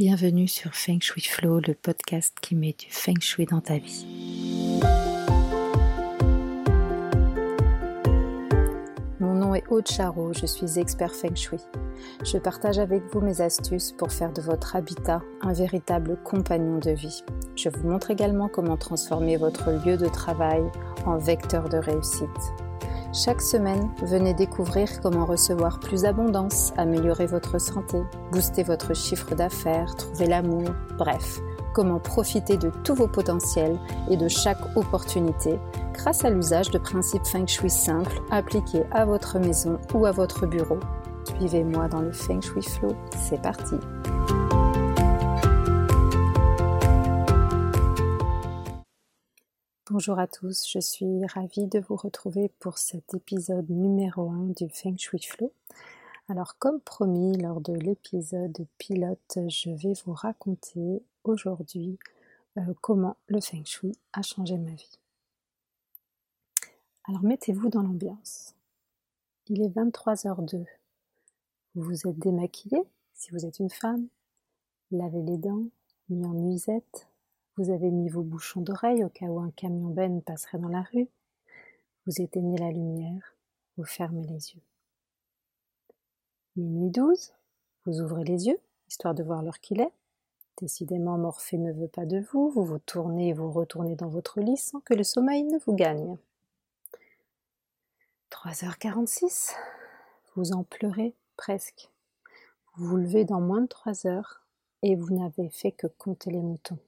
Bienvenue sur Feng Shui Flow, le podcast qui met du Feng Shui dans ta vie. Mon nom est Aude Charot, je suis expert Feng Shui. Je partage avec vous mes astuces pour faire de votre habitat un véritable compagnon de vie. Je vous montre également comment transformer votre lieu de travail en vecteur de réussite. Chaque semaine, venez découvrir comment recevoir plus d'abondance, améliorer votre santé, booster votre chiffre d'affaires, trouver l'amour, bref, comment profiter de tous vos potentiels et de chaque opportunité grâce à l'usage de principes feng shui simples appliqués à votre maison ou à votre bureau. Suivez-moi dans le feng shui flow, c'est parti. Bonjour à tous, je suis ravie de vous retrouver pour cet épisode numéro 1 du Feng Shui Flow. Alors comme promis lors de l'épisode pilote, je vais vous raconter aujourd'hui euh, comment le Feng Shui a changé ma vie. Alors mettez-vous dans l'ambiance. Il est 23h02. Vous vous êtes démaquillé si vous êtes une femme, lavez les dents, mis en nuisette, vous avez mis vos bouchons d'oreille au cas où un camion ben passerait dans la rue. Vous éteignez la lumière, vous fermez les yeux. Minuit 12, vous ouvrez les yeux, histoire de voir l'heure qu'il est. Décidément, Morphée ne veut pas de vous, vous vous tournez et vous retournez dans votre lit sans que le sommeil ne vous gagne. 3h46, vous en pleurez presque. Vous vous levez dans moins de 3 heures et vous n'avez fait que compter les moutons.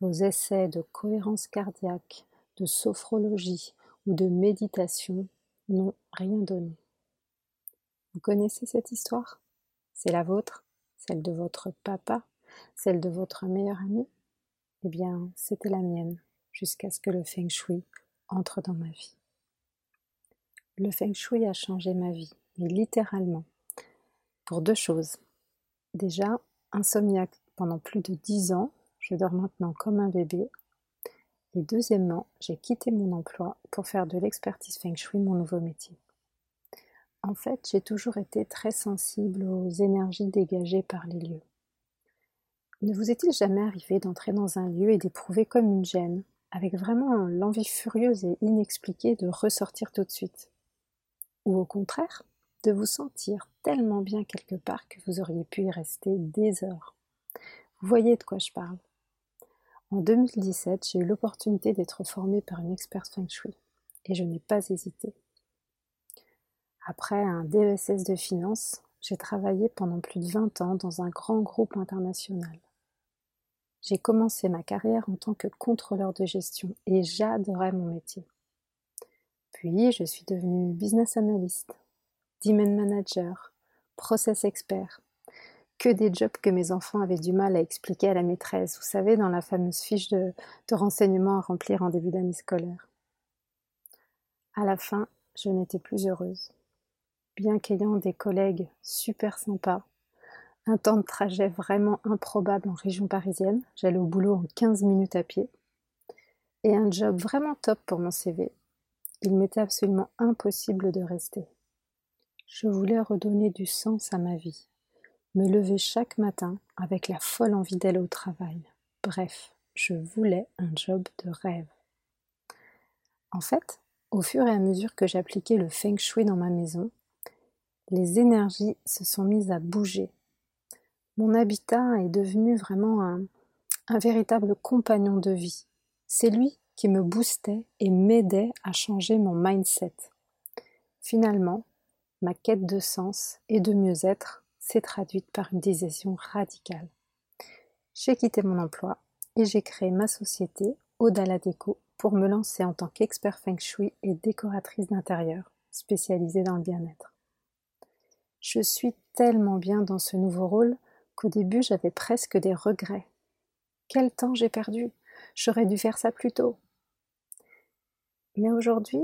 Vos essais de cohérence cardiaque, de sophrologie ou de méditation n'ont rien donné. Vous connaissez cette histoire? C'est la vôtre? Celle de votre papa? Celle de votre meilleur ami? Eh bien, c'était la mienne, jusqu'à ce que le feng shui entre dans ma vie. Le feng shui a changé ma vie, mais littéralement, pour deux choses. Déjà, insomniaque pendant plus de dix ans, je dors maintenant comme un bébé. Et deuxièmement, j'ai quitté mon emploi pour faire de l'expertise Feng Shui mon nouveau métier. En fait, j'ai toujours été très sensible aux énergies dégagées par les lieux. Ne vous est-il jamais arrivé d'entrer dans un lieu et d'éprouver comme une gêne, avec vraiment l'envie furieuse et inexpliquée de ressortir tout de suite? Ou au contraire, de vous sentir tellement bien quelque part que vous auriez pu y rester des heures? Vous voyez de quoi je parle en 2017, j'ai eu l'opportunité d'être formée par une experte Feng Shui et je n'ai pas hésité. Après un DESS de finance, j'ai travaillé pendant plus de 20 ans dans un grand groupe international. J'ai commencé ma carrière en tant que contrôleur de gestion et j'adorais mon métier. Puis je suis devenue business analyst, demand manager, process expert, que des jobs que mes enfants avaient du mal à expliquer à la maîtresse, vous savez, dans la fameuse fiche de, de renseignement à remplir en début d'année scolaire. À la fin, je n'étais plus heureuse. Bien qu'ayant des collègues super sympas, un temps de trajet vraiment improbable en région parisienne, j'allais au boulot en 15 minutes à pied, et un job vraiment top pour mon CV, il m'était absolument impossible de rester. Je voulais redonner du sens à ma vie me lever chaque matin avec la folle envie d'aller au travail. Bref, je voulais un job de rêve. En fait, au fur et à mesure que j'appliquais le feng shui dans ma maison, les énergies se sont mises à bouger. Mon habitat est devenu vraiment un, un véritable compagnon de vie. C'est lui qui me boostait et m'aidait à changer mon mindset. Finalement, ma quête de sens et de mieux-être s'est traduite par une décision radicale. J'ai quitté mon emploi et j'ai créé ma société, Odala Déco, pour me lancer en tant qu'expert feng shui et décoratrice d'intérieur, spécialisée dans le bien-être. Je suis tellement bien dans ce nouveau rôle qu'au début j'avais presque des regrets. Quel temps j'ai perdu? J'aurais dû faire ça plus tôt. Mais aujourd'hui,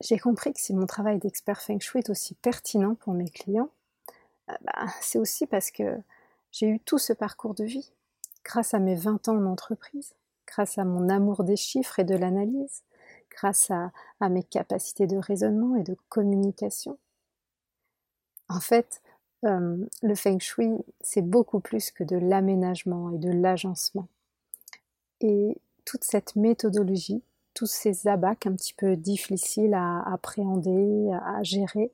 j'ai compris que si mon travail d'expert feng shui est aussi pertinent pour mes clients, bah, c'est aussi parce que j'ai eu tout ce parcours de vie, grâce à mes 20 ans en entreprise, grâce à mon amour des chiffres et de l'analyse, grâce à, à, mes capacités de raisonnement et de communication. En fait, euh, le feng shui, c'est beaucoup plus que de l'aménagement et de l'agencement. Et toute cette méthodologie, tous ces abacs un petit peu difficiles à appréhender, à gérer,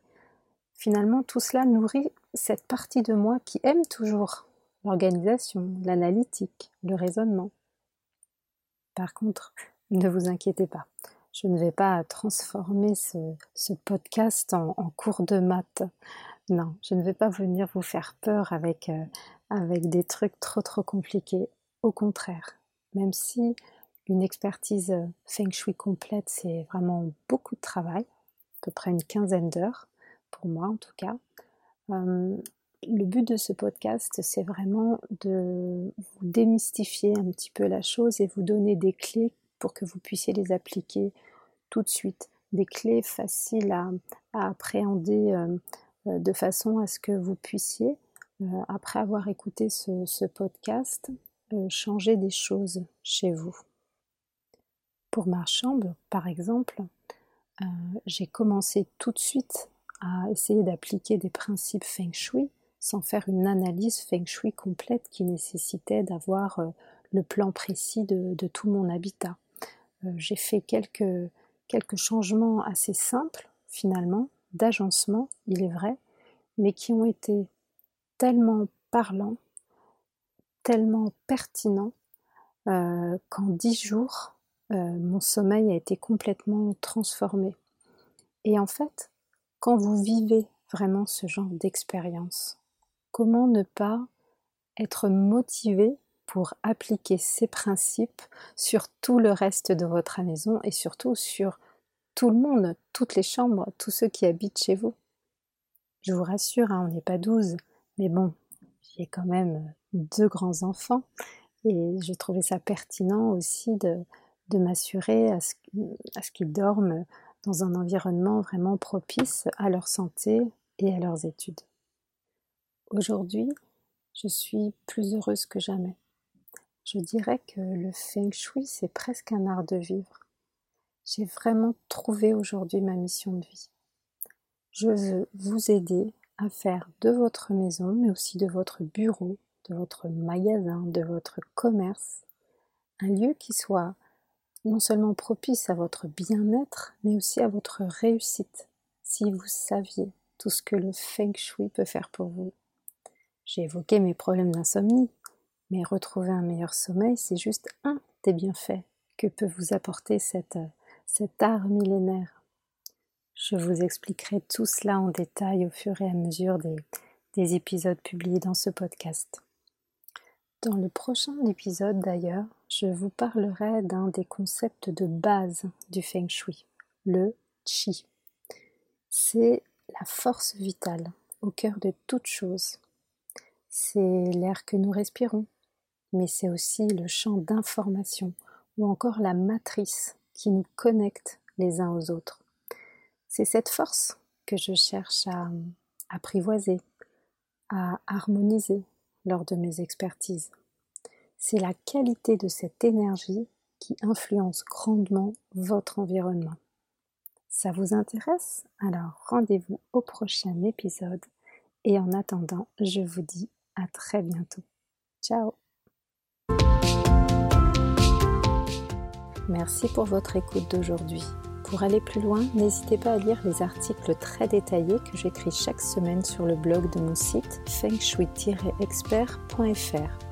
finalement tout cela nourrit cette partie de moi qui aime toujours l'organisation, l'analytique, le raisonnement. Par contre, ne vous inquiétez pas, je ne vais pas transformer ce, podcast en, cours de maths. Non, je ne vais pas venir vous faire peur avec, euh, avec des trucs trop trop compliqués. Au contraire, même si une expertise euh, feng shui complète, c'est vraiment beaucoup de travail, à peu près une quinzaine d'heures, pour moi en tout cas. Euh, le but de ce podcast, c'est vraiment de vous démystifier un petit peu la chose et vous donner des clés pour que vous puissiez les appliquer tout de suite. Des clés faciles à, appréhender euh, euh, de façon à ce que vous puissiez, après avoir écouté ce, podcast, changer des choses chez vous. Pour ma chambre, par exemple, j'ai commencé tout de suite à essayer d'appliquer des principes feng shui sans faire une analyse feng shui complète qui nécessitait d'avoir le plan précis de, tout mon habitat. J'ai fait quelques, quelques changements assez simples finalement, d'agencement, il est vrai, mais qui ont été tellement parlants, tellement pertinents, euh, qu'en dix jours, euh, mon sommeil a été complètement transformé. Et en fait, quand vous vivez vraiment ce genre d'expérience, comment ne pas être motivé pour appliquer ces principes sur tout le reste de votre maison et surtout sur tout le monde, toutes les chambres, tous ceux qui habitent chez vous? Je vous rassure, hein, on n'est pas douze, mais bon, j'ai quand même deux grands enfants et je trouvais ça pertinent aussi de, m'assurer à ce qu'ils dorment dans un environnement vraiment propice à leur santé et à leurs études. Aujourd'hui, je suis plus heureuse que jamais. Je dirais que le feng shui, c'est presque un art de vivre. J'ai vraiment trouvé aujourd'hui ma mission de vie. Je veux vous aider à faire de votre maison, mais aussi de votre bureau, de votre magasin, de votre commerce, un lieu qui soit non seulement propice à votre bien-être, mais aussi à votre réussite, si vous saviez tout ce que le feng shui peut faire pour vous. J'ai évoqué mes problèmes d'insomnie, mais retrouver un meilleur sommeil, c'est juste un des bienfaits que peut vous apporter cet art millénaire. Je vous expliquerai tout cela en détail au fur et à mesure des épisodes publiés dans ce podcast. Dans le prochain épisode d'ailleurs, je vous parlerai d'un des concepts de base du feng shui, le qi. C'est la force vitale au cœur de toute chose. C'est l'air que nous respirons, mais c'est aussi le champ d'information ou encore la matrice qui nous connecte les uns aux autres. C'est cette force que je cherche à apprivoiser, à harmoniser lors de mes expertises. C'est la qualité de cette énergie qui influence grandement votre environnement. Ça vous intéresse? Alors rendez-vous au prochain épisode et en attendant, je vous dis à très bientôt. Ciao Merci pour votre écoute d'aujourd'hui. Pour aller plus loin, n'hésitez pas à lire les articles très détaillés que j'écris chaque semaine sur le blog de mon site fengshui-expert.fr.